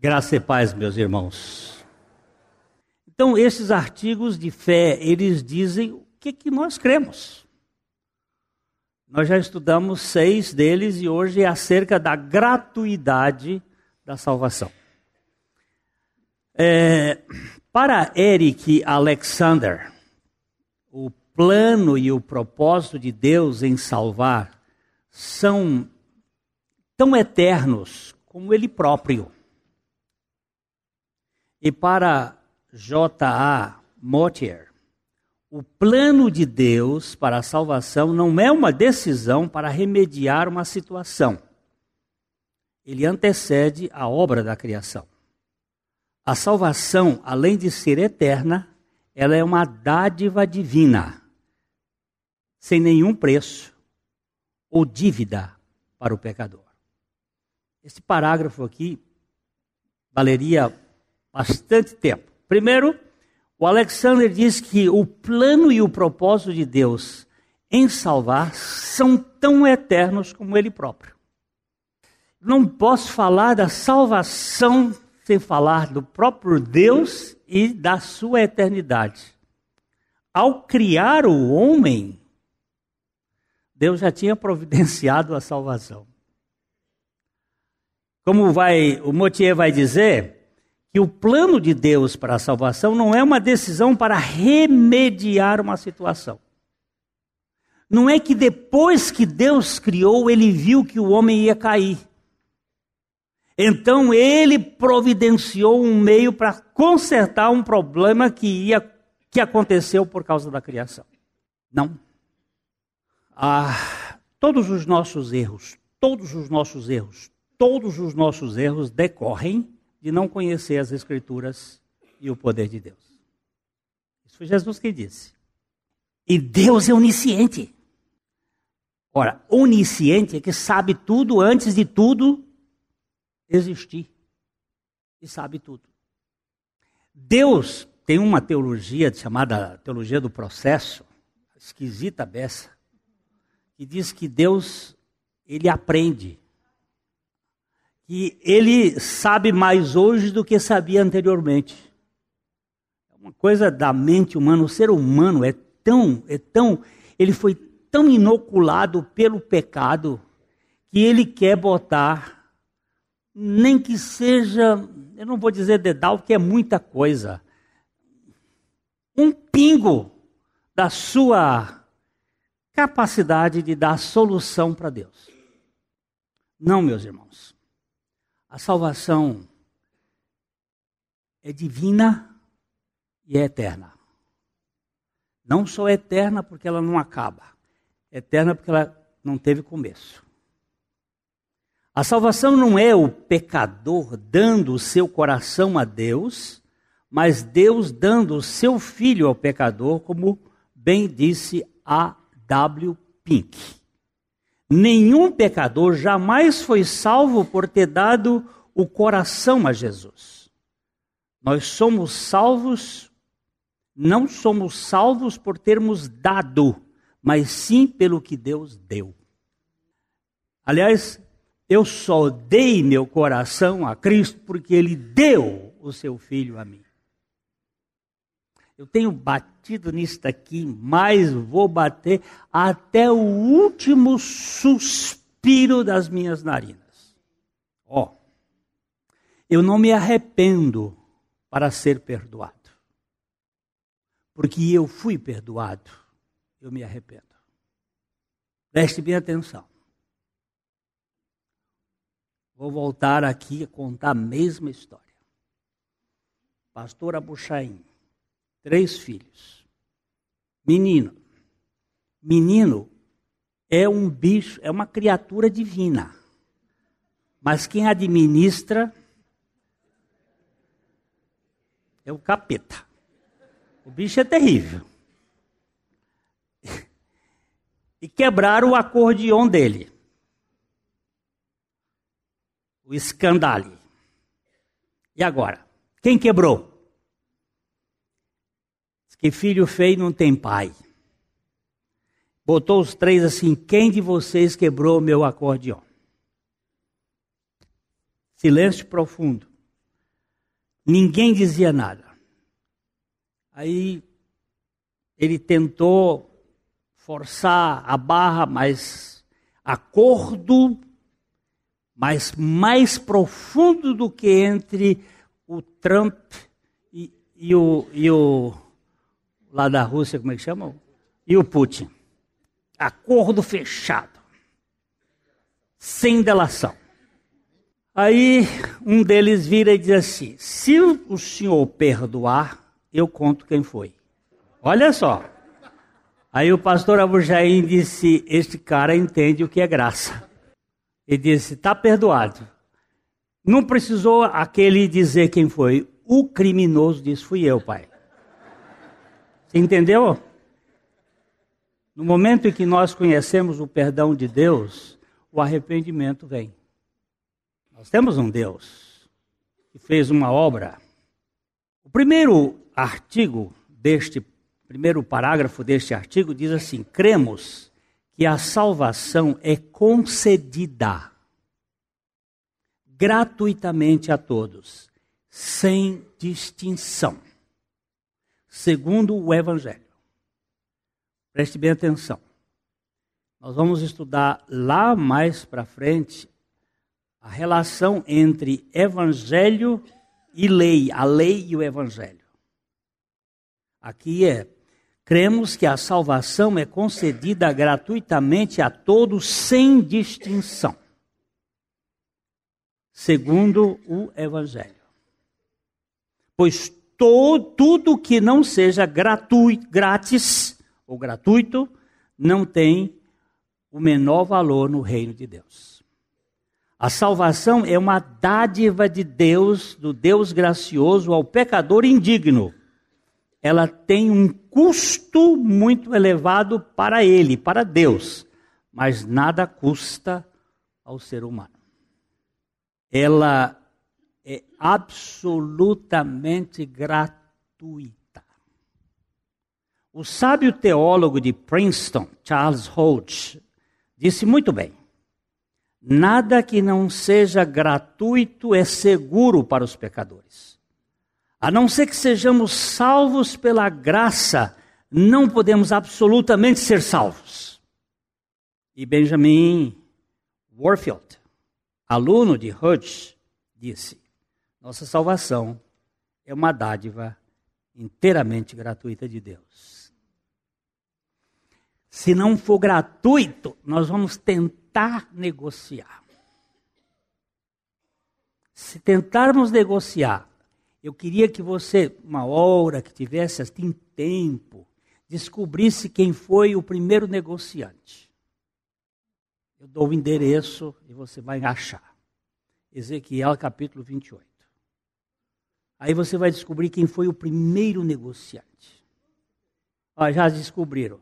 Graça e paz, meus irmãos. Então, esses artigos de fé, eles dizem o que, que nós cremos. Nós já estudamos seis deles e hoje é acerca da gratuidade da salvação. É, para Eric Alexander, o plano e o propósito de Deus em salvar são tão eternos como Ele próprio. E para J.A. Motier, o plano de Deus para a salvação não é uma decisão para remediar uma situação. Ele antecede a obra da criação. A salvação, além de ser eterna, ela é uma dádiva divina, sem nenhum preço ou dívida para o pecador. Esse parágrafo aqui valeria bastante tempo. Primeiro, o Alexander diz que o plano e o propósito de Deus em salvar são tão eternos como ele próprio. Não posso falar da salvação sem falar do próprio Deus e da sua eternidade. Ao criar o homem, Deus já tinha providenciado a salvação. Como vai, o Motier vai dizer, que o plano de Deus para a salvação não é uma decisão para remediar uma situação. Não é que depois que Deus criou, ele viu que o homem ia cair. Então ele providenciou um meio para consertar um problema que ia que aconteceu por causa da criação. Não. Ah, todos os nossos erros, todos os nossos erros, todos os nossos erros decorrem de não conhecer as Escrituras e o poder de Deus. Isso foi Jesus que disse. E Deus é onisciente. Ora, onisciente é que sabe tudo antes de tudo existir. E sabe tudo. Deus tem uma teologia chamada teologia do processo, esquisita beça, que diz que Deus ele aprende que ele sabe mais hoje do que sabia anteriormente. É uma coisa da mente humana, o ser humano é tão, é tão, ele foi tão inoculado pelo pecado que ele quer botar, nem que seja, eu não vou dizer dedal, que é muita coisa, um pingo da sua capacidade de dar solução para Deus. Não, meus irmãos. A salvação é divina e é eterna. Não só é eterna porque ela não acaba, é eterna porque ela não teve começo. A salvação não é o pecador dando o seu coração a Deus, mas Deus dando o seu filho ao pecador, como bem disse a W. Pink. Nenhum pecador jamais foi salvo por ter dado o coração a Jesus. Nós somos salvos, não somos salvos por termos dado, mas sim pelo que Deus deu. Aliás, eu só dei meu coração a Cristo porque Ele deu o seu filho a mim. Eu tenho batido nisso aqui, mas vou bater até o último suspiro das minhas narinas. Ó, oh, eu não me arrependo para ser perdoado. Porque eu fui perdoado, eu me arrependo. Preste bem atenção. Vou voltar aqui a contar a mesma história. Pastor Abuchaim três filhos. Menino. Menino é um bicho, é uma criatura divina. Mas quem administra é o capeta. O bicho é terrível. E quebraram o acordeão dele. O escandale. E agora? Quem quebrou? Que filho feio não tem pai. Botou os três assim: quem de vocês quebrou o meu acordeão? Silêncio profundo. Ninguém dizia nada. Aí ele tentou forçar a barra, mas acordo, mas mais profundo do que entre o Trump e, e, o, e o lá da Rússia, como é que chama? E o Putin. Acordo fechado, sem delação. Aí um deles vira e diz assim: se o senhor perdoar, eu conto quem foi. Olha só. Aí o pastor Abu Jaim disse: Este cara entende o que é graça. Ele disse: Está perdoado. Não precisou aquele dizer quem foi. O criminoso disse: Fui eu, pai. Entendeu? No momento em que nós conhecemos o perdão de Deus, o arrependimento vem. Nós temos um Deus que fez uma obra. O primeiro artigo deste, primeiro parágrafo deste artigo diz assim: cremos que a salvação é concedida gratuitamente a todos, sem distinção, segundo o Evangelho. Preste bem atenção. Nós vamos estudar lá mais para frente a relação entre evangelho e lei, a lei e o evangelho. Aqui é: cremos que a salvação é concedida gratuitamente a todos sem distinção, segundo o evangelho. Pois todo, tudo que não seja gratuito, grátis ou gratuito não tem o menor valor no reino de Deus. A salvação é uma dádiva de Deus, do Deus gracioso ao pecador indigno. Ela tem um custo muito elevado para ele, para Deus, mas nada custa ao ser humano. Ela é absolutamente gratuita. O sábio teólogo de Princeton, Charles Hodge, disse muito bem: Nada que não seja gratuito é seguro para os pecadores. A não ser que sejamos salvos pela graça, não podemos absolutamente ser salvos. E Benjamin Warfield, aluno de Hodge, disse: Nossa salvação é uma dádiva inteiramente gratuita de Deus. Se não for gratuito, nós vamos tentar negociar. Se tentarmos negociar, eu queria que você, uma hora que tivesse assim tempo, descobrisse quem foi o primeiro negociante. Eu dou o endereço e você vai achar. Ezequiel capítulo 28. Aí você vai descobrir quem foi o primeiro negociante. Ó, já descobriram.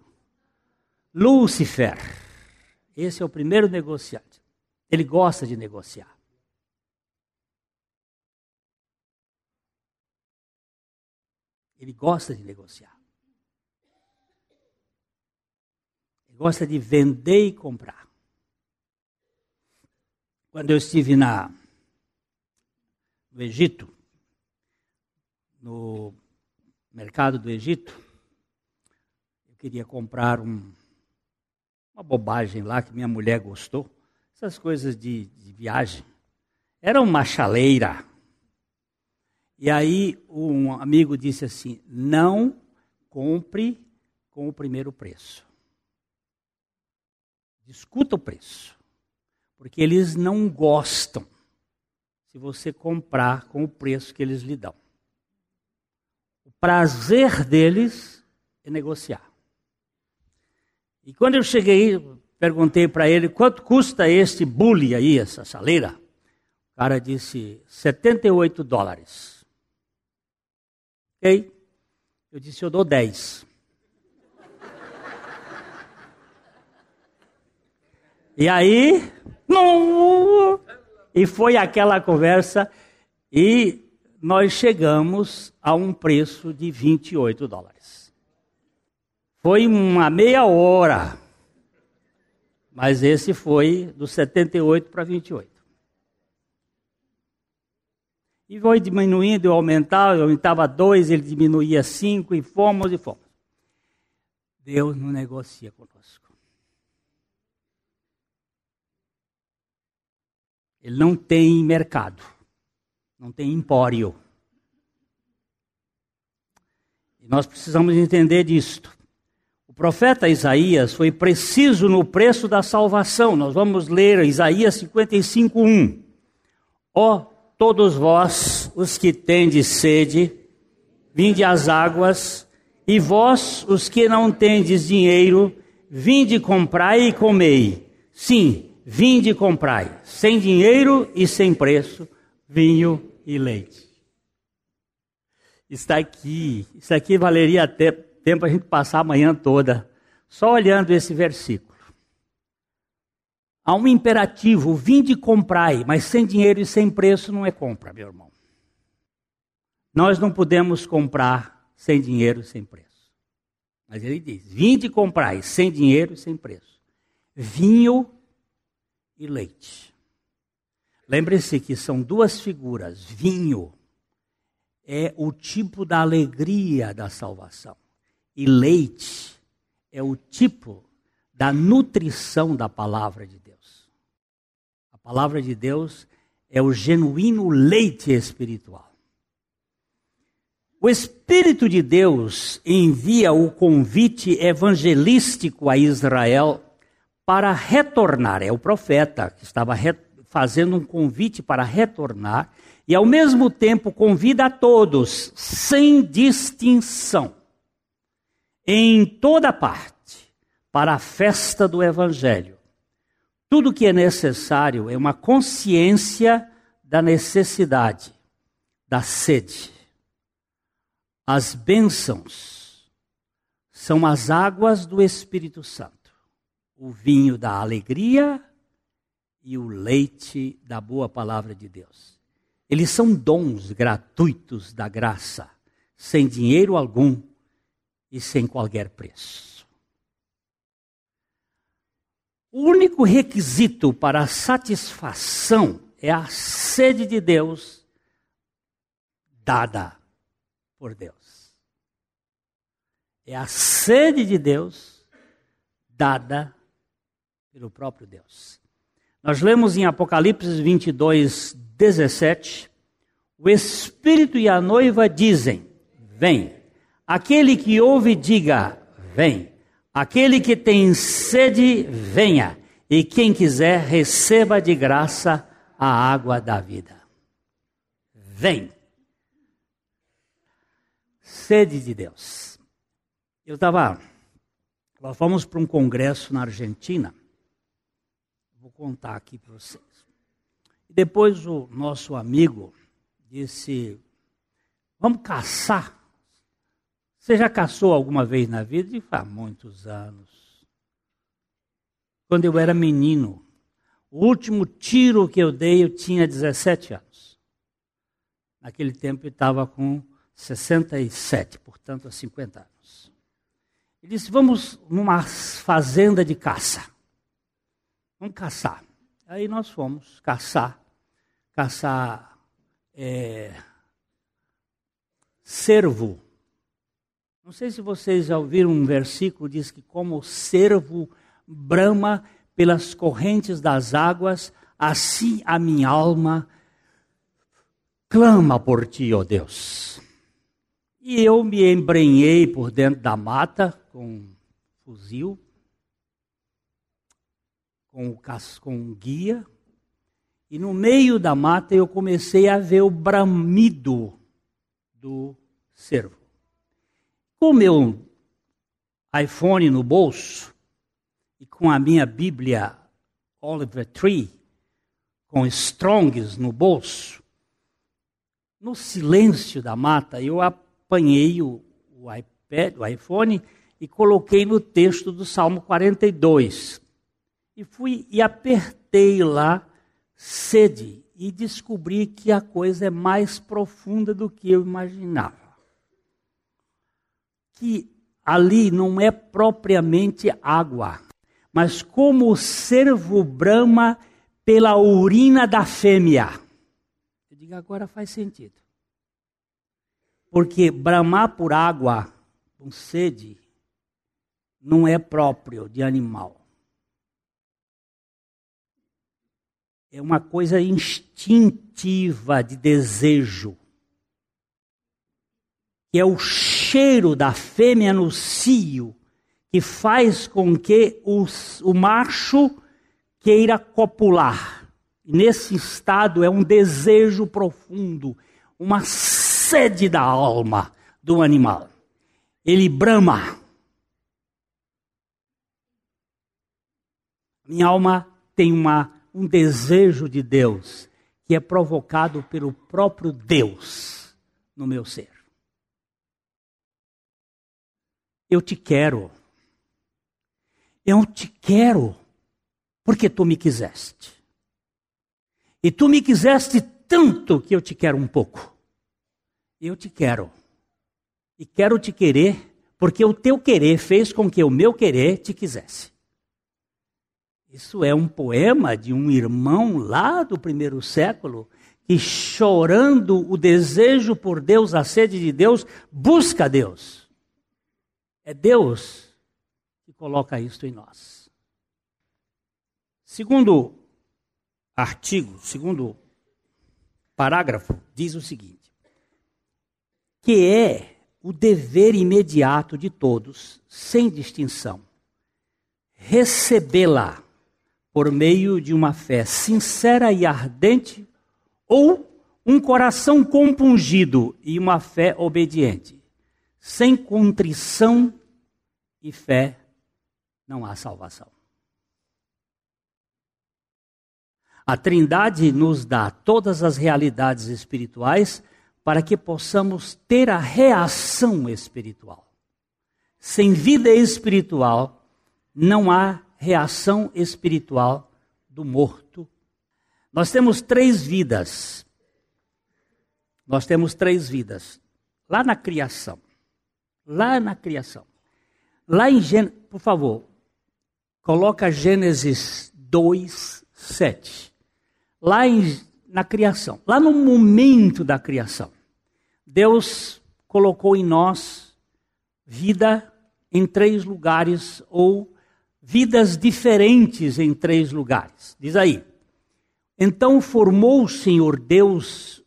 Lúcifer. Esse é o primeiro negociante. Ele gosta de negociar. Ele gosta de negociar. Ele gosta de vender e comprar. Quando eu estive na, no Egito, no mercado do Egito, eu queria comprar um, uma bobagem lá que minha mulher gostou. Essas coisas de, de viagem. Era uma chaleira. E aí um amigo disse assim: não compre com o primeiro preço. Discuta o preço. Porque eles não gostam se você comprar com o preço que eles lhe dão. Prazer deles é negociar. E quando eu cheguei, perguntei para ele quanto custa este bully aí, essa chaleira. O cara disse 78 dólares. Ok? Eu disse, eu dou 10. E aí, não, e foi aquela conversa e nós chegamos a um preço de 28 dólares. Foi uma meia hora. Mas esse foi do 78 para 28. E foi diminuindo, eu aumentava, eu aumentava dois, ele diminuía cinco, e fomos e fomos. Deus não negocia conosco. Ele não tem mercado, não tem empório. E nós precisamos entender disto. O profeta Isaías foi preciso no preço da salvação. Nós vamos ler Isaías 55, 1. Ó todos vós, os que tendes sede, vinde às águas, e vós, os que não tendes dinheiro, vinde comprai e comei. Sim, vinde comprai, sem dinheiro e sem preço, vinho e leite está aqui. Isso aqui valeria até tempo a gente passar a manhã toda só olhando esse versículo. Há um imperativo: vinde comprai, mas sem dinheiro e sem preço não é compra, meu irmão. Nós não podemos comprar sem dinheiro e sem preço. Mas ele diz: vinde comprai, sem dinheiro e sem preço. Vinho e leite. Lembre-se que são duas figuras: vinho é o tipo da alegria da salvação. E leite é o tipo da nutrição da palavra de Deus. A palavra de Deus é o genuíno leite espiritual. O Espírito de Deus envia o convite evangelístico a Israel para retornar. É o profeta que estava fazendo um convite para retornar e ao mesmo tempo convida a todos, sem distinção, em toda parte, para a festa do Evangelho. Tudo que é necessário é uma consciência da necessidade, da sede. As bênçãos são as águas do Espírito Santo, o vinho da alegria e o leite da boa palavra de Deus. Eles são dons gratuitos da graça, sem dinheiro algum e sem qualquer preço. O único requisito para a satisfação é a sede de Deus dada por Deus. É a sede de Deus dada pelo próprio Deus. Nós lemos em Apocalipse 22, 17, o Espírito e a noiva dizem: Vem. Aquele que ouve, diga: Vem. Aquele que tem sede, venha. E quem quiser, receba de graça a água da vida. Vem. Sede de Deus. Eu estava. Nós fomos para um congresso na Argentina. Vou contar aqui para vocês. Depois o nosso amigo disse: Vamos caçar. Você já caçou alguma vez na vida? E há muitos anos. Quando eu era menino, o último tiro que eu dei, eu tinha 17 anos. Naquele tempo eu estava com 67, portanto, há 50 anos. Ele disse: Vamos numa fazenda de caça. Vamos caçar. Aí nós fomos caçar caçar é, cervo. Não sei se vocês já ouviram um versículo diz que como o cervo brama pelas correntes das águas, assim a minha alma clama por ti, ó Deus. E eu me embrenhei por dentro da mata com um fuzil, com, com um guia, e no meio da mata eu comecei a ver o bramido do cervo. Com o meu iPhone no bolso e com a minha Bíblia Oliver Tree, com Strongs no bolso, no silêncio da mata, eu apanhei o, o iPad, o iPhone e coloquei no texto do Salmo 42. E fui e apertei lá sede e descobri que a coisa é mais profunda do que eu imaginava. Que ali não é propriamente água, mas como o cervo brama pela urina da fêmea. Diga agora faz sentido. Porque bramar por água com sede não é próprio de animal. É uma coisa instintiva de desejo. Que é o cheiro da fêmea no cio que faz com que os, o macho queira copular. Nesse estado é um desejo profundo, uma sede da alma do animal. Ele brama. Minha alma tem uma, um desejo de Deus que é provocado pelo próprio Deus no meu ser. Eu te quero. Eu te quero porque tu me quiseste. E tu me quiseste tanto que eu te quero um pouco. Eu te quero. E quero te querer porque o teu querer fez com que o meu querer te quisesse. Isso é um poema de um irmão lá do primeiro século que, chorando o desejo por Deus, a sede de Deus, busca Deus. É Deus que coloca isso em nós. Segundo artigo, segundo parágrafo, diz o seguinte: que é o dever imediato de todos, sem distinção, recebê-la por meio de uma fé sincera e ardente ou um coração compungido e uma fé obediente. Sem contrição e fé não há salvação. A Trindade nos dá todas as realidades espirituais para que possamos ter a reação espiritual. Sem vida espiritual, não há reação espiritual do morto. Nós temos três vidas. Nós temos três vidas. Lá na criação. Lá na criação. Lá em Gênesis, por favor, coloca Gênesis 2, 7 lá em, na criação, lá no momento da criação, Deus colocou em nós vida em três lugares ou vidas diferentes em três lugares. Diz aí. Então formou o Senhor Deus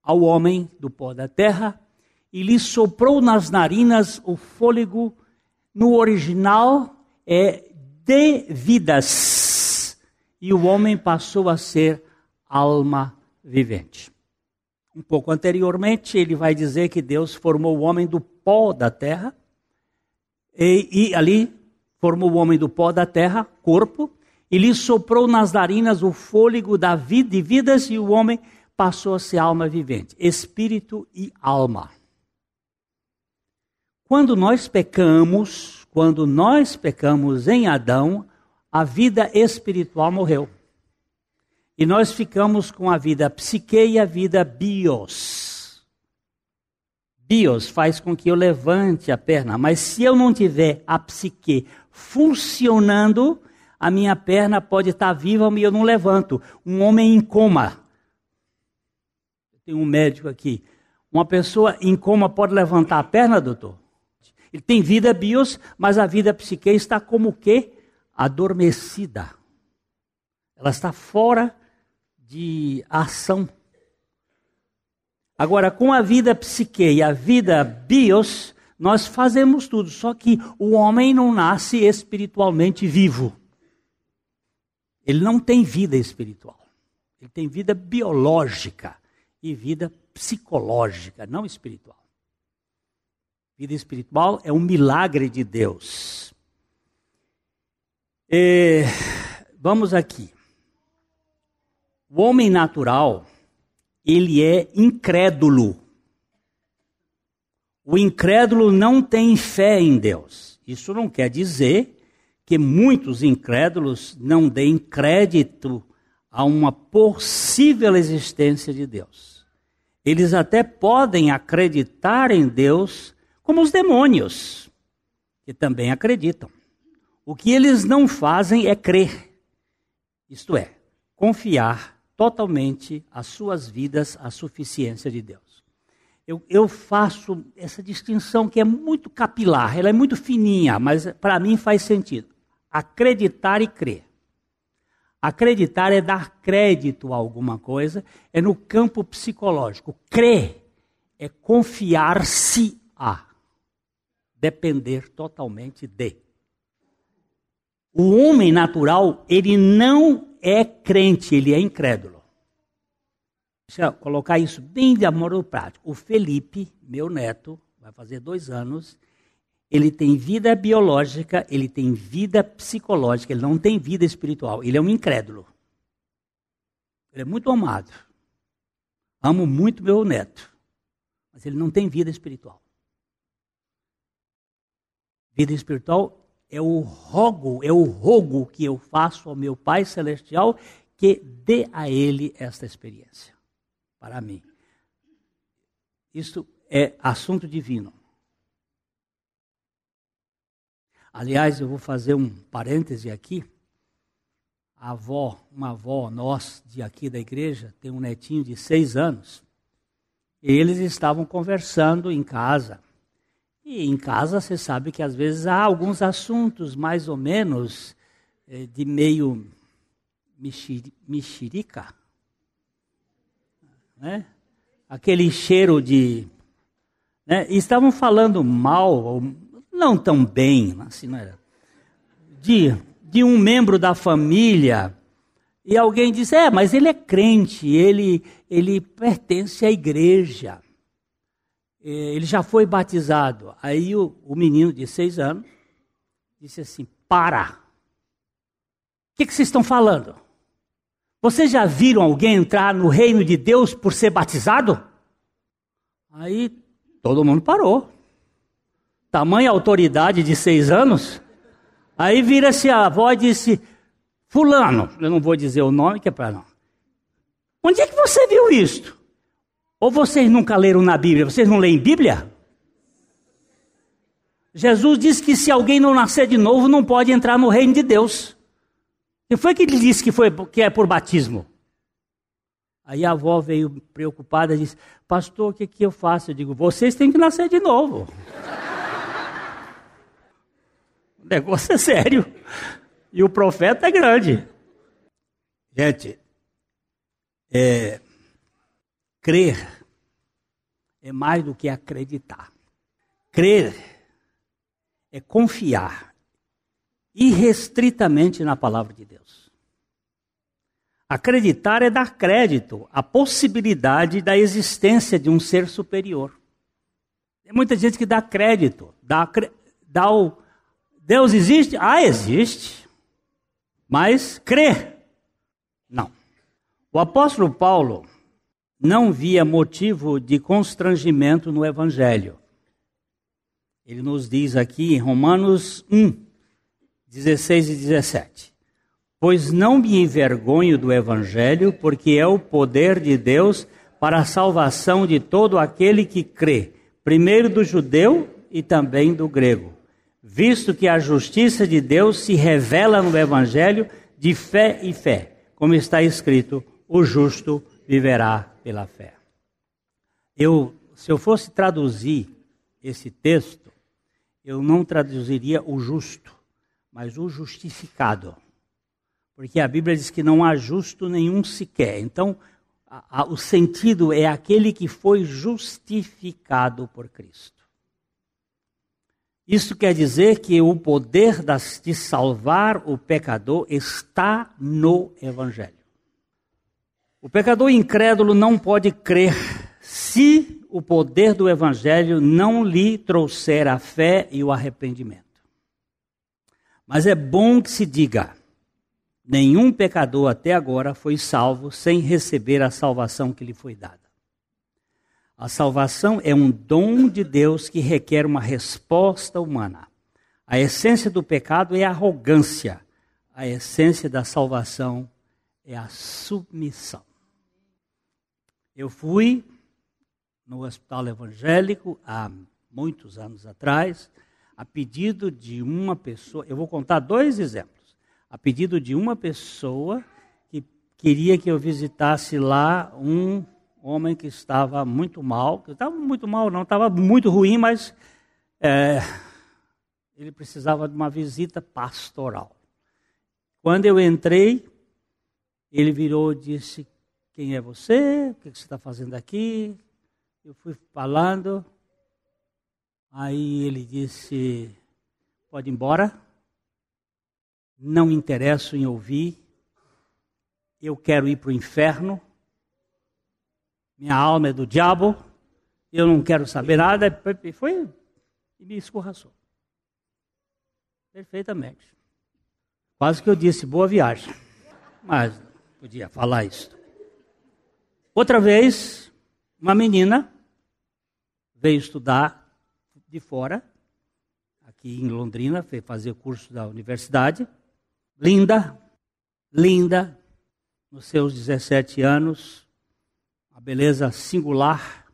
ao homem do pó da terra e lhe soprou nas narinas o fôlego. No original é de vidas. E o homem passou a ser alma vivente. Um pouco anteriormente, ele vai dizer que Deus formou o homem do pó da terra, e, e ali formou o homem do pó da terra, corpo, e lhe soprou nas narinas o fôlego da vida de vidas, e o homem passou a ser alma vivente, espírito e alma. Quando nós pecamos, quando nós pecamos em Adão, a vida espiritual morreu. E nós ficamos com a vida psique e a vida bios. Bios faz com que eu levante a perna, mas se eu não tiver a psique funcionando, a minha perna pode estar viva e eu não levanto. Um homem em coma. Tem um médico aqui. Uma pessoa em coma pode levantar a perna, doutor? Ele tem vida bios, mas a vida psique está como que adormecida. Ela está fora de ação. Agora, com a vida psique e a vida bios, nós fazemos tudo, só que o homem não nasce espiritualmente vivo. Ele não tem vida espiritual. Ele tem vida biológica e vida psicológica, não espiritual. Vida espiritual é um milagre de Deus. E, vamos aqui. O homem natural, ele é incrédulo. O incrédulo não tem fé em Deus. Isso não quer dizer que muitos incrédulos não deem crédito a uma possível existência de Deus. Eles até podem acreditar em Deus como os demônios, que também acreditam. O que eles não fazem é crer, isto é, confiar totalmente as suas vidas à suficiência de Deus. Eu, eu faço essa distinção que é muito capilar, ela é muito fininha, mas para mim faz sentido. Acreditar e crer. Acreditar é dar crédito a alguma coisa, é no campo psicológico. Crer é confiar-se a, depender totalmente de. O homem natural, ele não é crente, ele é incrédulo. Deixa eu colocar isso bem de amor prático. O Felipe, meu neto, vai fazer dois anos, ele tem vida biológica, ele tem vida psicológica, ele não tem vida espiritual. Ele é um incrédulo. Ele é muito amado. Amo muito meu neto. Mas ele não tem vida espiritual. Vida espiritual é o rogo, é o rogo que eu faço ao meu Pai Celestial que dê a ele esta experiência. Para mim. Isso é assunto divino. Aliás, eu vou fazer um parêntese aqui. A avó, uma avó nossa de aqui da igreja, tem um netinho de seis anos. E eles estavam conversando em casa. E em casa você sabe que às vezes há alguns assuntos mais ou menos eh, de meio mexerica. Né? Aquele cheiro de. Né? E estavam falando mal, não tão bem, assim não era, de, de um membro da família, e alguém diz: É, mas ele é crente, ele, ele pertence à igreja, ele já foi batizado. Aí o, o menino de seis anos disse assim: Para! O que, que vocês estão falando? Vocês já viram alguém entrar no reino de Deus por ser batizado? Aí todo mundo parou tamanha autoridade de seis anos. Aí vira-se a avó e disse: Fulano, eu não vou dizer o nome que é para não. Onde é que você viu isto? Ou vocês nunca leram na Bíblia? Vocês não leem Bíblia? Jesus disse que se alguém não nascer de novo, não pode entrar no reino de Deus. E foi que ele disse que, foi, que é por batismo? Aí a avó veio preocupada e disse: Pastor, o que, que eu faço? Eu digo: Vocês têm que nascer de novo. O negócio é sério. E o profeta é grande. Gente, é, crer é mais do que acreditar. Crer é confiar irrestritamente na palavra de Deus. Acreditar é dar crédito à possibilidade da existência de um ser superior. Tem muita gente que dá crédito, dá, dá o, Deus existe? Ah, existe. Mas crê? Não. O apóstolo Paulo não via motivo de constrangimento no evangelho. Ele nos diz aqui em Romanos 1, 16 e 17: Pois não me envergonho do evangelho, porque é o poder de Deus para a salvação de todo aquele que crê, primeiro do judeu e também do grego visto que a justiça de Deus se revela no Evangelho de fé e fé, como está escrito: o justo viverá pela fé. Eu, se eu fosse traduzir esse texto, eu não traduziria o justo, mas o justificado. Porque a Bíblia diz que não há justo nenhum sequer. Então, a, a, o sentido é aquele que foi justificado por Cristo. Isso quer dizer que o poder de salvar o pecador está no Evangelho. O pecador incrédulo não pode crer se o poder do Evangelho não lhe trouxer a fé e o arrependimento. Mas é bom que se diga: nenhum pecador até agora foi salvo sem receber a salvação que lhe foi dada. A salvação é um dom de Deus que requer uma resposta humana. A essência do pecado é a arrogância. A essência da salvação é a submissão. Eu fui no hospital evangélico há muitos anos atrás, a pedido de uma pessoa. Eu vou contar dois exemplos. A pedido de uma pessoa que queria que eu visitasse lá um homem que estava muito mal, que estava muito mal, não, estava muito ruim, mas é, ele precisava de uma visita pastoral. Quando eu entrei, ele virou e disse: Quem é você? O que você está fazendo aqui? Eu fui falando. Aí ele disse: Pode ir embora. Não interesso em ouvir. Eu quero ir para o inferno. Minha alma é do diabo. Eu não quero saber nada. Foi e me escorraçou. Perfeitamente. Quase que eu disse boa viagem. Mas podia falar isso. Outra vez, uma menina veio estudar de fora, aqui em Londrina, foi fazer curso da universidade. Linda, linda, nos seus 17 anos, a beleza singular.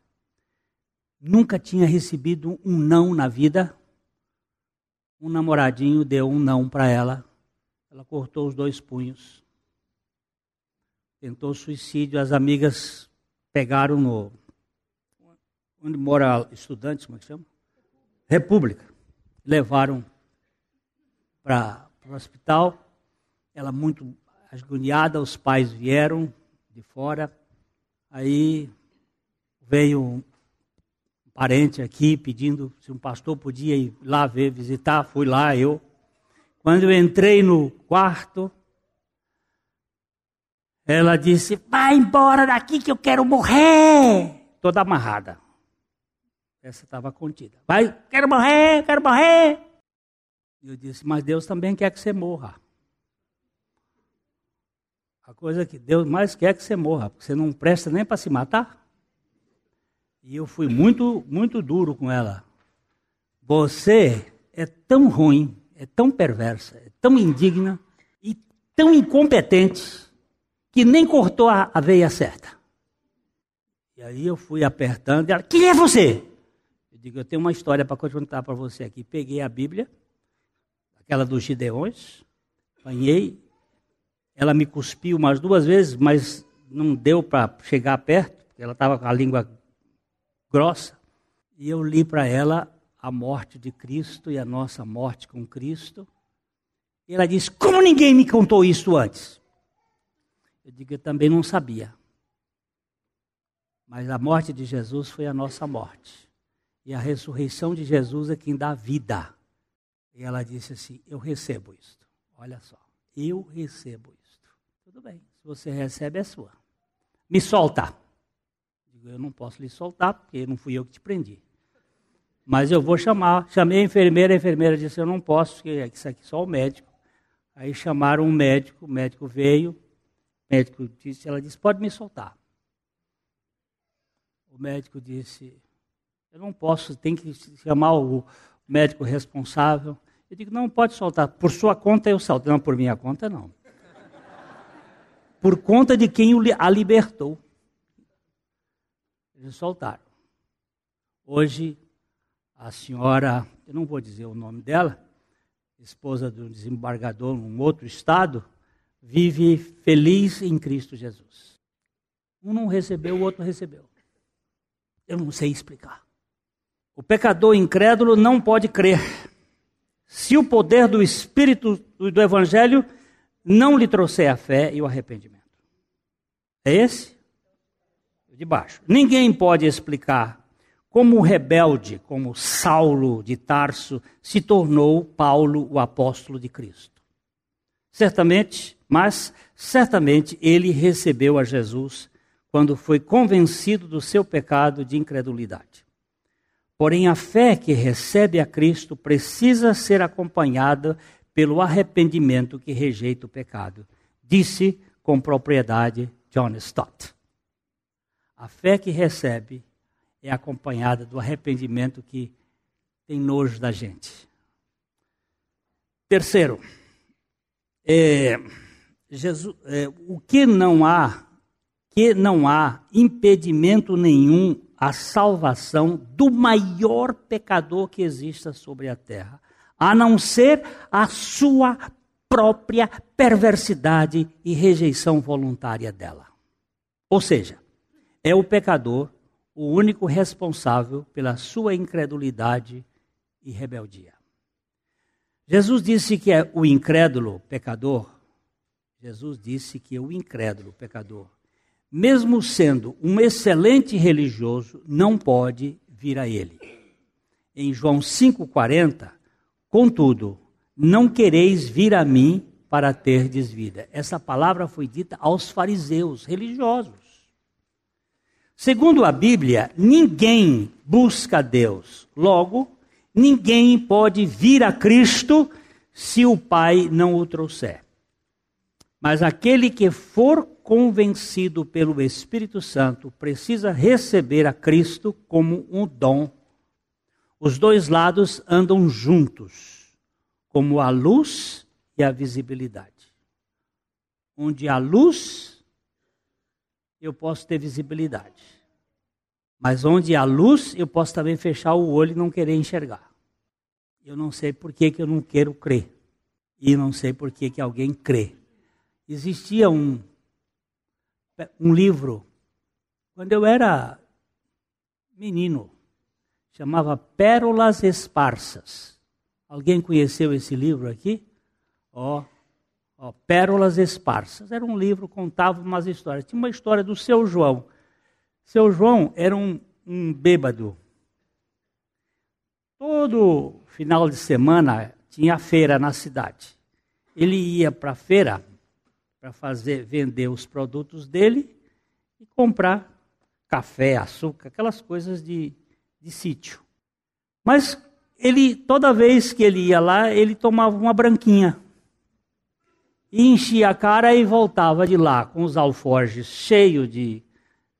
Nunca tinha recebido um não na vida. Um namoradinho deu um não para ela. Ela cortou os dois punhos tentou suicídio, as amigas pegaram no. Onde mora estudantes, como é que chama? República. Levaram para o hospital. Ela muito agoniada, os pais vieram de fora. Aí veio um parente aqui pedindo se um pastor podia ir lá ver, visitar. Fui lá, eu. Quando eu entrei no quarto, ela disse: Vai embora daqui que eu quero morrer. Toda amarrada. Essa estava contida. Vai, quero morrer, quero morrer. Eu disse: Mas Deus também quer que você morra. A coisa que Deus mais quer é que você morra, porque você não presta nem para se matar. E eu fui muito, muito duro com ela. Você é tão ruim, é tão perversa, é tão indigna e tão incompetente que nem cortou a, veia certa. E aí eu fui apertando e ela, quem é você? Eu digo, eu tenho uma história para contar para você aqui. Peguei a Bíblia, aquela dos Gideões, apanhei, ela me cuspiu umas duas vezes, mas não deu para chegar perto, porque ela estava com a língua grossa. E eu li para ela a morte de Cristo e a nossa morte com Cristo. E ela disse: Como ninguém me contou isso antes? Eu digo, eu também não sabia. Mas a morte de Jesus foi a nossa morte. E a ressurreição de Jesus é quem dá vida. E ela disse assim: Eu recebo isto. Olha só, eu recebo isto. Tudo bem, se você recebe, é sua. Me solta. Eu não posso lhe soltar, porque não fui eu que te prendi. Mas eu vou chamar. Chamei a enfermeira, a enfermeira disse: Eu não posso, porque isso aqui é só o médico. Aí chamaram um médico, o médico veio, médico disse, ela disse, pode me soltar. O médico disse, eu não posso, tem que chamar o médico responsável. Eu digo, não, pode soltar. Por sua conta eu solto. Não, por minha conta não. Por conta de quem a libertou. Eles soltaram. Hoje, a senhora, eu não vou dizer o nome dela, esposa do desembargador num outro estado, vive feliz em Cristo Jesus. Um não recebeu, o outro recebeu. Eu não sei explicar. O pecador incrédulo não pode crer. Se o poder do Espírito do Evangelho não lhe trouxer a fé e o arrependimento. É esse? De baixo. Ninguém pode explicar como o rebelde, como Saulo de Tarso, se tornou Paulo, o apóstolo de Cristo. Certamente mas certamente ele recebeu a Jesus quando foi convencido do seu pecado de incredulidade. Porém, a fé que recebe a Cristo precisa ser acompanhada pelo arrependimento que rejeita o pecado, disse com propriedade John Stott. A fé que recebe é acompanhada do arrependimento que tem nojo da gente. Terceiro, é, Jesus, é, o que não há, que não há impedimento nenhum à salvação do maior pecador que exista sobre a terra, a não ser a sua própria perversidade e rejeição voluntária dela. Ou seja, é o pecador o único responsável pela sua incredulidade e rebeldia. Jesus disse que é o incrédulo pecador. Jesus disse que o incrédulo pecador, mesmo sendo um excelente religioso, não pode vir a ele. Em João 5:40, contudo, não quereis vir a mim para terdes vida. Essa palavra foi dita aos fariseus religiosos. Segundo a Bíblia, ninguém busca Deus. Logo, ninguém pode vir a Cristo se o Pai não o trouxer. Mas aquele que for convencido pelo Espírito Santo precisa receber a Cristo como um dom. Os dois lados andam juntos, como a luz e a visibilidade. Onde há luz, eu posso ter visibilidade. Mas onde há luz, eu posso também fechar o olho e não querer enxergar. Eu não sei por que, que eu não quero crer. E não sei por que, que alguém crê. Existia um, um livro, quando eu era menino, chamava Pérolas Esparsas. Alguém conheceu esse livro aqui? Ó, ó, Pérolas Esparsas. Era um livro, contava umas histórias. Tinha uma história do seu João. Seu João era um, um bêbado. Todo final de semana tinha feira na cidade. Ele ia para a feira para fazer vender os produtos dele e comprar café, açúcar, aquelas coisas de, de sítio. Mas ele toda vez que ele ia lá, ele tomava uma branquinha. E enchia a cara e voltava de lá com os alforjes cheios de,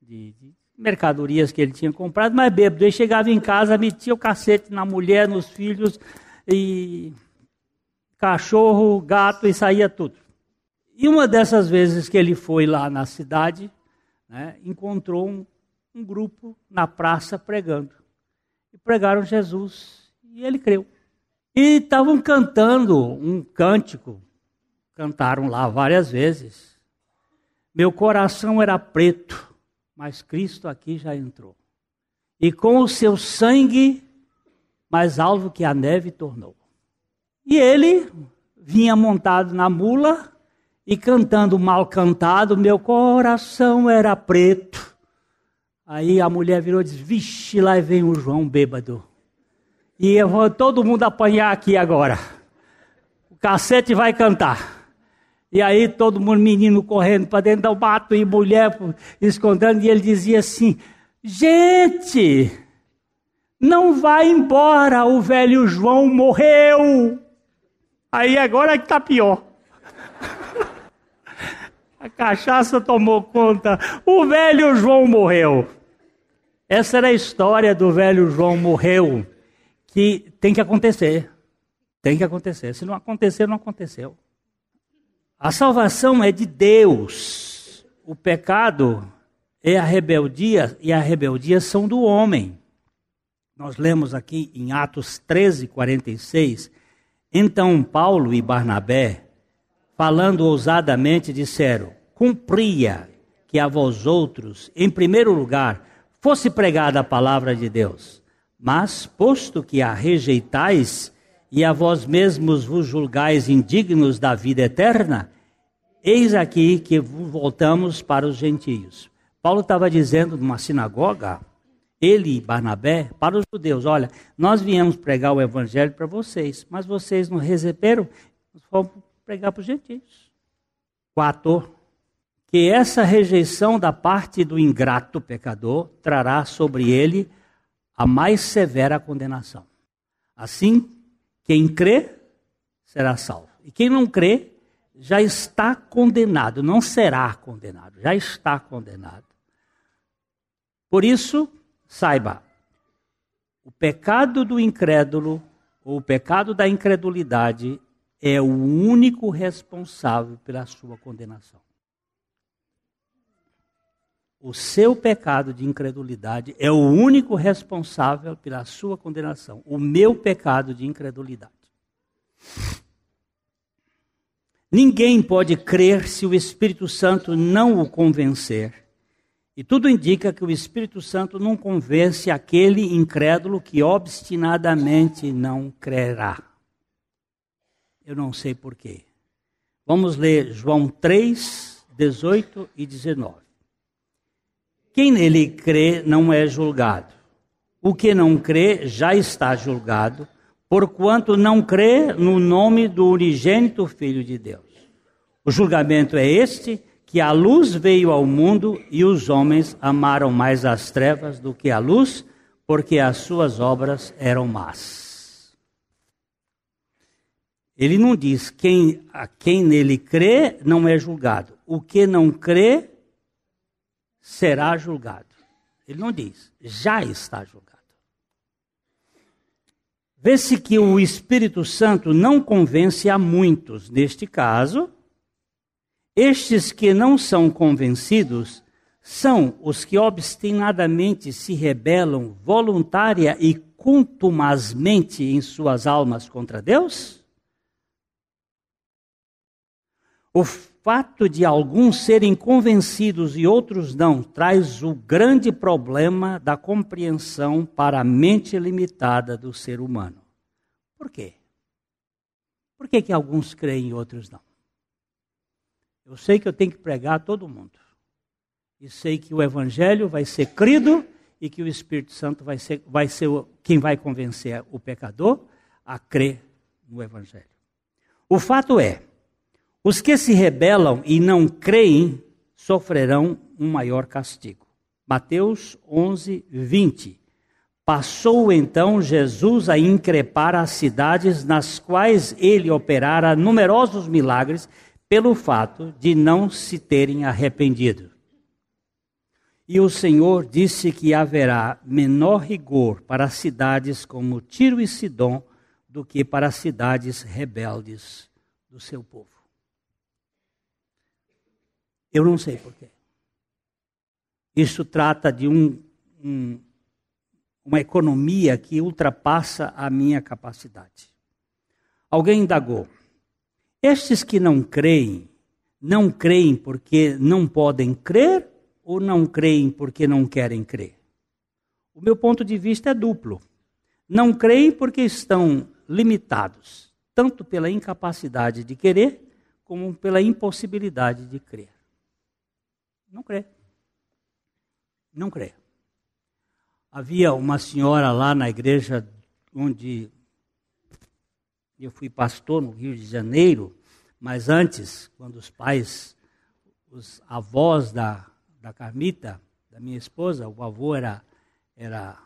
de, de mercadorias que ele tinha comprado, mas bêbado. Ele chegava em casa, metia o cacete na mulher, nos filhos, e cachorro, gato, e saía tudo. E uma dessas vezes que ele foi lá na cidade, né, encontrou um, um grupo na praça pregando. E pregaram Jesus, e ele creu. E estavam cantando um cântico, cantaram lá várias vezes. Meu coração era preto mas Cristo aqui já entrou. E com o seu sangue, mais alvo que a neve tornou. E ele vinha montado na mula e cantando mal cantado, meu coração era preto. Aí a mulher virou e disse: Vixe, lá vem o João bêbado. E eu vou todo mundo apanhar aqui agora. O cacete vai cantar. E aí todo mundo, menino correndo para dentro do mato e mulher escondendo, e ele dizia assim: Gente, não vai embora, o velho João morreu. Aí agora que está pior. A cachaça tomou conta, o velho João morreu. Essa era a história do velho João morreu, que tem que acontecer. Tem que acontecer. Se não acontecer, não aconteceu. A salvação é de Deus. O pecado é a rebeldia e a rebeldia são do homem. Nós lemos aqui em Atos 13, 46. Então Paulo e Barnabé, falando ousadamente, disseram: Cumpria que a vós outros, em primeiro lugar, fosse pregada a palavra de Deus. Mas, posto que a rejeitais e a vós mesmos vos julgais indignos da vida eterna, eis aqui que voltamos para os gentios. Paulo estava dizendo numa sinagoga, ele e Barnabé, para os judeus: olha, nós viemos pregar o evangelho para vocês, mas vocês não receberam, vamos pregar para os gentios. Quatro, que essa rejeição da parte do ingrato pecador trará sobre ele a mais severa condenação. Assim, quem crê será salvo. E quem não crê já está condenado, não será condenado, já está condenado. Por isso, saiba, o pecado do incrédulo, ou o pecado da incredulidade, é o único responsável pela sua condenação. O seu pecado de incredulidade é o único responsável pela sua condenação. O meu pecado de incredulidade. Ninguém pode crer se o Espírito Santo não o convencer. E tudo indica que o Espírito Santo não convence aquele incrédulo que obstinadamente não crerá. Eu não sei porquê. Vamos ler João 3, 18 e 19. Quem nele crê não é julgado. O que não crê já está julgado, porquanto não crê no nome do unigênito Filho de Deus. O julgamento é este que a luz veio ao mundo e os homens amaram mais as trevas do que a luz, porque as suas obras eram más. Ele não diz quem a quem nele crê não é julgado. O que não crê será julgado. Ele não diz, já está julgado. Vê-se que o Espírito Santo não convence a muitos, neste caso, estes que não são convencidos são os que obstinadamente se rebelam voluntária e contumazmente em suas almas contra Deus? O fato de alguns serem convencidos e outros não traz o grande problema da compreensão para a mente limitada do ser humano. Por quê? Por que, que alguns creem e outros não? Eu sei que eu tenho que pregar a todo mundo. E sei que o Evangelho vai ser crido e que o Espírito Santo vai ser, vai ser quem vai convencer o pecador a crer no Evangelho. O fato é, os que se rebelam e não creem sofrerão um maior castigo. Mateus 11, 20. Passou então Jesus a increpar as cidades nas quais ele operara numerosos milagres pelo fato de não se terem arrependido. E o Senhor disse que haverá menor rigor para cidades como Tiro e Sidom do que para cidades rebeldes do seu povo. Eu não sei porquê. Isso trata de um, um, uma economia que ultrapassa a minha capacidade. Alguém indagou. Estes que não creem, não creem porque não podem crer ou não creem porque não querem crer? O meu ponto de vista é duplo. Não creem porque estão limitados, tanto pela incapacidade de querer, como pela impossibilidade de crer. Não crê. Não crê. Havia uma senhora lá na igreja onde eu fui pastor no Rio de Janeiro, mas antes, quando os pais, os avós da, da Carmita, da minha esposa, o avô era, era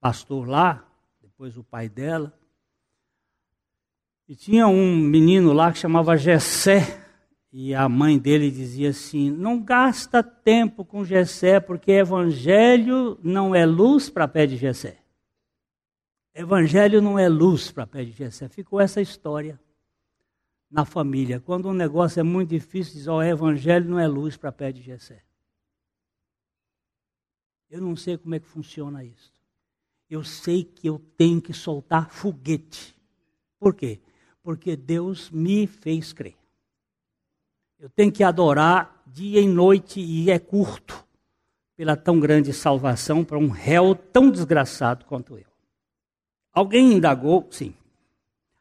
pastor lá, depois o pai dela. E tinha um menino lá que chamava Gessé, e a mãe dele dizia assim: não gasta tempo com Gessé, porque evangelho não é luz para pé de Gessé. Evangelho não é luz para pé de Gessé. Ficou essa história na família. Quando um negócio é muito difícil, diz: Ó, oh, evangelho não é luz para pé de Gessé. Eu não sei como é que funciona isso. Eu sei que eu tenho que soltar foguete. Por quê? Porque Deus me fez crer. Eu tenho que adorar dia e noite e é curto pela tão grande salvação para um réu tão desgraçado quanto eu. Alguém indagou? Sim.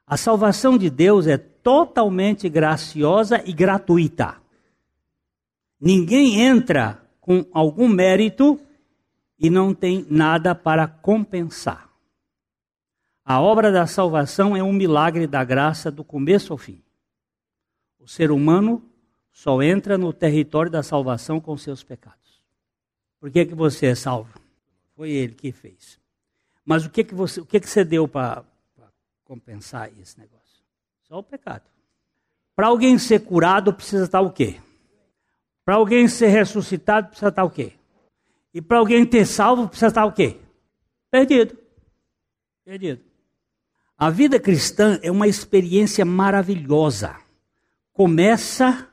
A salvação de Deus é totalmente graciosa e gratuita. Ninguém entra com algum mérito e não tem nada para compensar. A obra da salvação é um milagre da graça do começo ao fim. O ser humano só entra no território da salvação com seus pecados. Por que, que você é salvo? Foi ele que fez. Mas o que, que, você, o que, que você deu para compensar esse negócio? Só o pecado. Para alguém ser curado, precisa estar o quê? Para alguém ser ressuscitado, precisa estar o quê? E para alguém ter salvo, precisa estar o quê? Perdido. Perdido. A vida cristã é uma experiência maravilhosa. Começa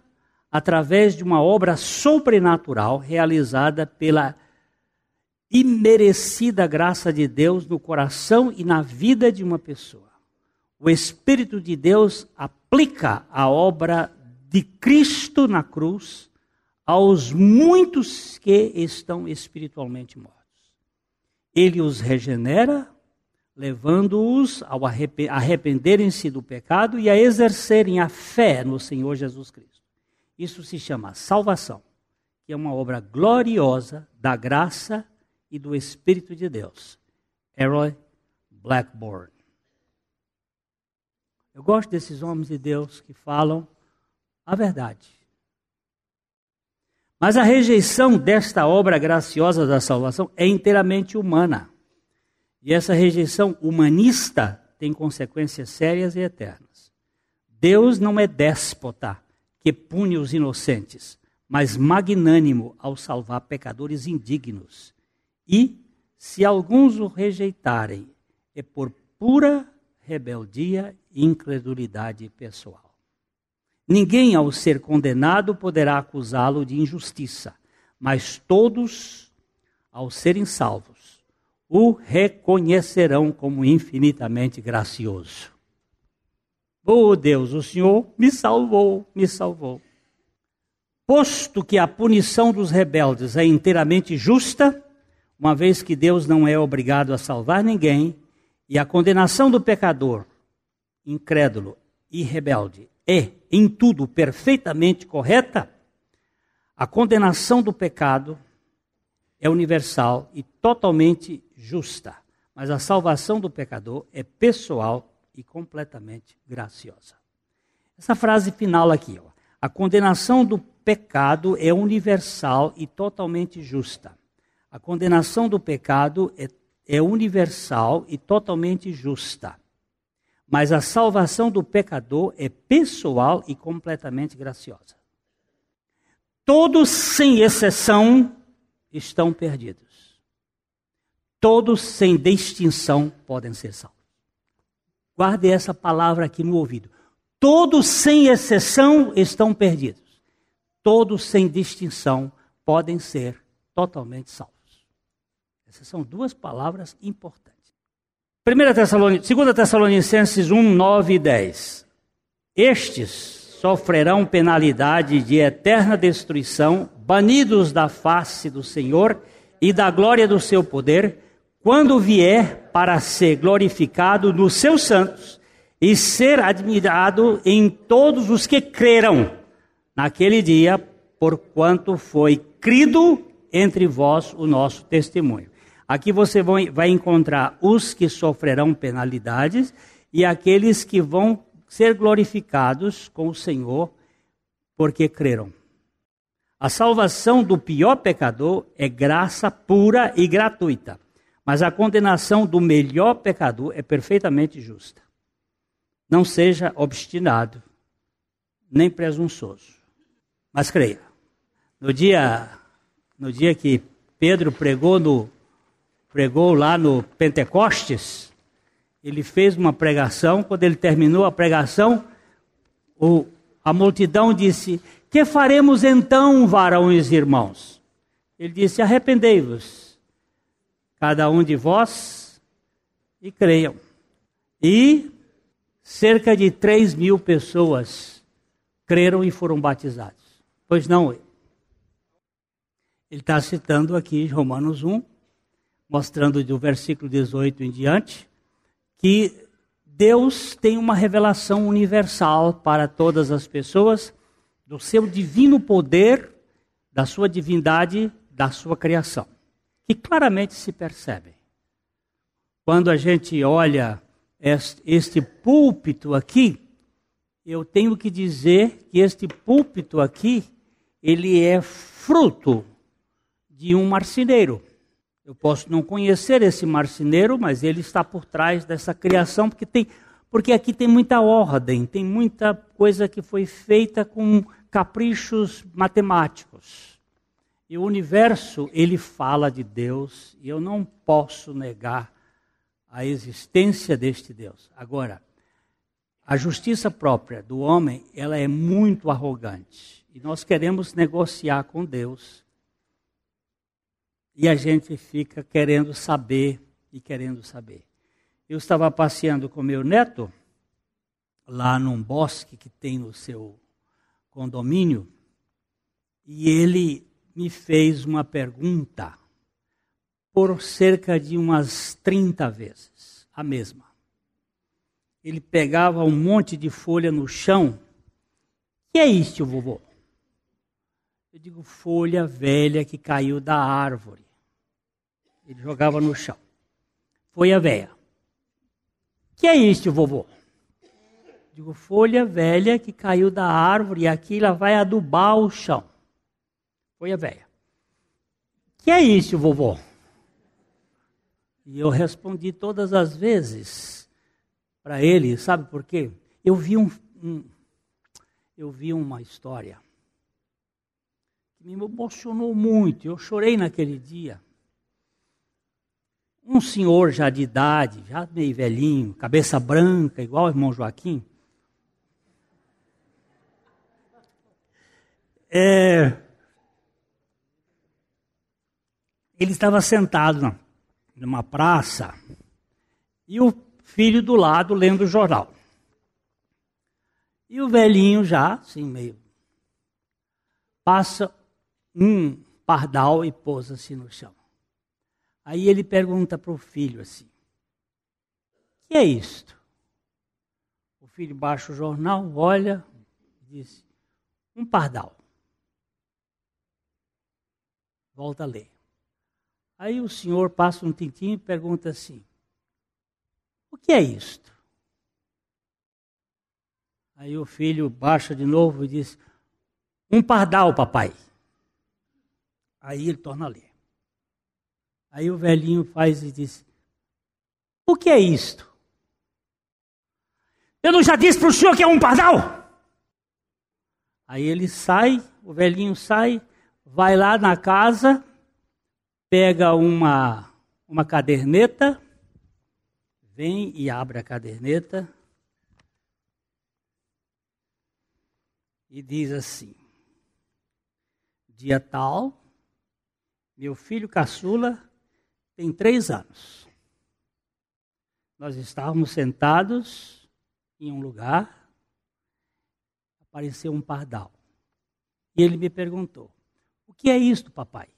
através de uma obra sobrenatural realizada pela imerecida graça de Deus no coração e na vida de uma pessoa. O Espírito de Deus aplica a obra de Cristo na cruz aos muitos que estão espiritualmente mortos. Ele os regenera, levando-os ao arrependerem-se do pecado e a exercerem a fé no Senhor Jesus Cristo. Isso se chama salvação, que é uma obra gloriosa da graça e do Espírito de Deus. Herói Blackburn. Eu gosto desses homens de Deus que falam a verdade. Mas a rejeição desta obra graciosa da salvação é inteiramente humana. E essa rejeição humanista tem consequências sérias e eternas. Deus não é déspota que pune os inocentes, mas magnânimo ao salvar pecadores indignos. E, se alguns o rejeitarem, é por pura rebeldia e incredulidade pessoal. Ninguém, ao ser condenado, poderá acusá-lo de injustiça, mas todos, ao serem salvos, o reconhecerão como infinitamente gracioso. Oh Deus, o Senhor me salvou, me salvou. Posto que a punição dos rebeldes é inteiramente justa, uma vez que Deus não é obrigado a salvar ninguém, e a condenação do pecador, incrédulo e rebelde, é em tudo perfeitamente correta, a condenação do pecado é universal e totalmente justa, mas a salvação do pecador é pessoal e completamente graciosa. Essa frase final aqui, ó, a condenação do pecado é universal e totalmente justa. A condenação do pecado é, é universal e totalmente justa. Mas a salvação do pecador é pessoal e completamente graciosa. Todos, sem exceção, estão perdidos. Todos, sem distinção, podem ser salvos. Guarde essa palavra aqui no ouvido. Todos, sem exceção, estão perdidos. Todos, sem distinção, podem ser totalmente salvos. Essas são duas palavras importantes. 1 Tessalonicenses, 2 Tessalonicenses 1, 9 e 10. Estes sofrerão penalidade de eterna destruição, banidos da face do Senhor e da glória do seu poder, quando vier para ser glorificado nos seus santos e ser admirado em todos os que creram naquele dia, porquanto foi crido entre vós o nosso testemunho. Aqui você vai encontrar os que sofrerão penalidades e aqueles que vão ser glorificados com o Senhor porque creram. A salvação do pior pecador é graça pura e gratuita. Mas a condenação do melhor pecador é perfeitamente justa. Não seja obstinado, nem presunçoso, mas creia. No dia, no dia que Pedro pregou, no, pregou lá no Pentecostes, ele fez uma pregação. Quando ele terminou a pregação, o, a multidão disse: Que faremos então, varões e irmãos? Ele disse: Arrependei-vos cada um de vós, e creiam. E cerca de 3 mil pessoas creram e foram batizados. Pois não, ele está citando aqui Romanos 1, mostrando do versículo 18 em diante, que Deus tem uma revelação universal para todas as pessoas do seu divino poder, da sua divindade, da sua criação que claramente se percebem. Quando a gente olha este púlpito aqui, eu tenho que dizer que este púlpito aqui, ele é fruto de um marceneiro. Eu posso não conhecer esse marceneiro, mas ele está por trás dessa criação, porque, tem, porque aqui tem muita ordem, tem muita coisa que foi feita com caprichos matemáticos. E o universo, ele fala de Deus, e eu não posso negar a existência deste Deus. Agora, a justiça própria do homem, ela é muito arrogante. E nós queremos negociar com Deus. E a gente fica querendo saber e querendo saber. Eu estava passeando com meu neto lá num bosque que tem no seu condomínio e ele me fez uma pergunta por cerca de umas 30 vezes, a mesma. Ele pegava um monte de folha no chão. Que é isso, vovô? Eu digo, folha velha que caiu da árvore. Ele jogava no chão. Folha velha. Que é isso, vovô? Eu digo, folha velha que caiu da árvore e aqui ela vai adubar o chão. Folha velha. Que é isso, vovô? E eu respondi todas as vezes para ele, sabe por quê? Eu vi um, um, eu vi uma história que me emocionou muito. Eu chorei naquele dia. Um senhor já de idade, já meio velhinho, cabeça branca, igual o irmão Joaquim. É, ele estava sentado numa praça e o filho do lado lendo o jornal. E o velhinho já, assim, meio. Passa um pardal e pousa-se no chão. Aí ele pergunta para o filho assim: O que é isto? O filho baixa o jornal, olha e diz: Um pardal. Volta a ler. Aí o senhor passa um tintim e pergunta assim: O que é isto? Aí o filho baixa de novo e diz: Um pardal, papai. Aí ele torna a ler. Aí o velhinho faz e diz: O que é isto? Eu não já disse para o senhor que é um pardal? Aí ele sai, o velhinho sai, vai lá na casa pega uma, uma caderneta, vem e abre a caderneta e diz assim: Dia tal, meu filho caçula tem três anos. Nós estávamos sentados em um lugar, apareceu um pardal. E ele me perguntou: O que é isto, papai?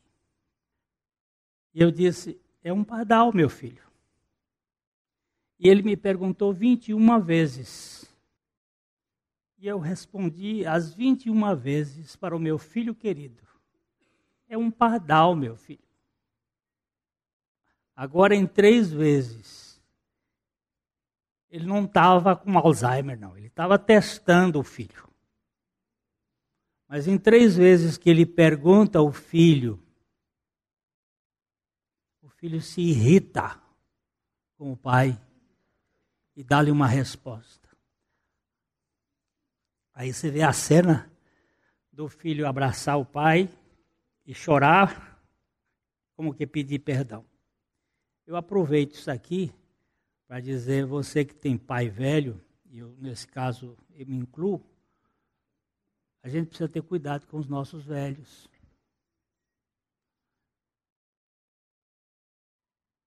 E eu disse: É um pardal, meu filho. E ele me perguntou 21 vezes. E eu respondi as 21 vezes para o meu filho querido: É um pardal, meu filho. Agora, em três vezes, ele não estava com Alzheimer, não. Ele estava testando o filho. Mas em três vezes que ele pergunta ao filho filho se irrita com o pai e dá-lhe uma resposta. Aí você vê a cena do filho abraçar o pai e chorar, como que pedir perdão. Eu aproveito isso aqui para dizer, você que tem pai velho, e eu, nesse caso eu me incluo, a gente precisa ter cuidado com os nossos velhos.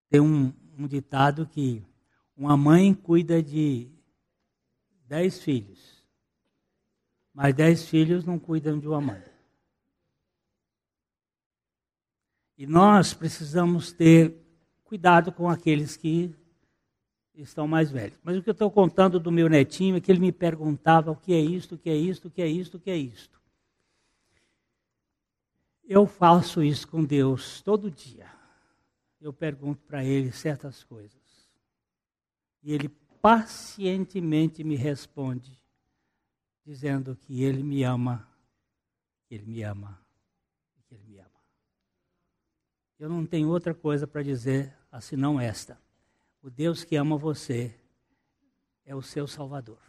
Tem um, um ditado que uma mãe cuida de dez filhos, mas dez filhos não cuidam de uma mãe. E nós precisamos ter cuidado com aqueles que estão mais velhos. Mas o que eu estou contando do meu netinho é que ele me perguntava o que é isto, o que é isto, o que é isto, o que é isto. Eu faço isso com Deus todo dia eu pergunto para ele certas coisas. E ele pacientemente me responde, dizendo que ele me ama, que ele me ama, que ele me ama. Eu não tenho outra coisa para dizer senão esta: o Deus que ama você é o seu Salvador.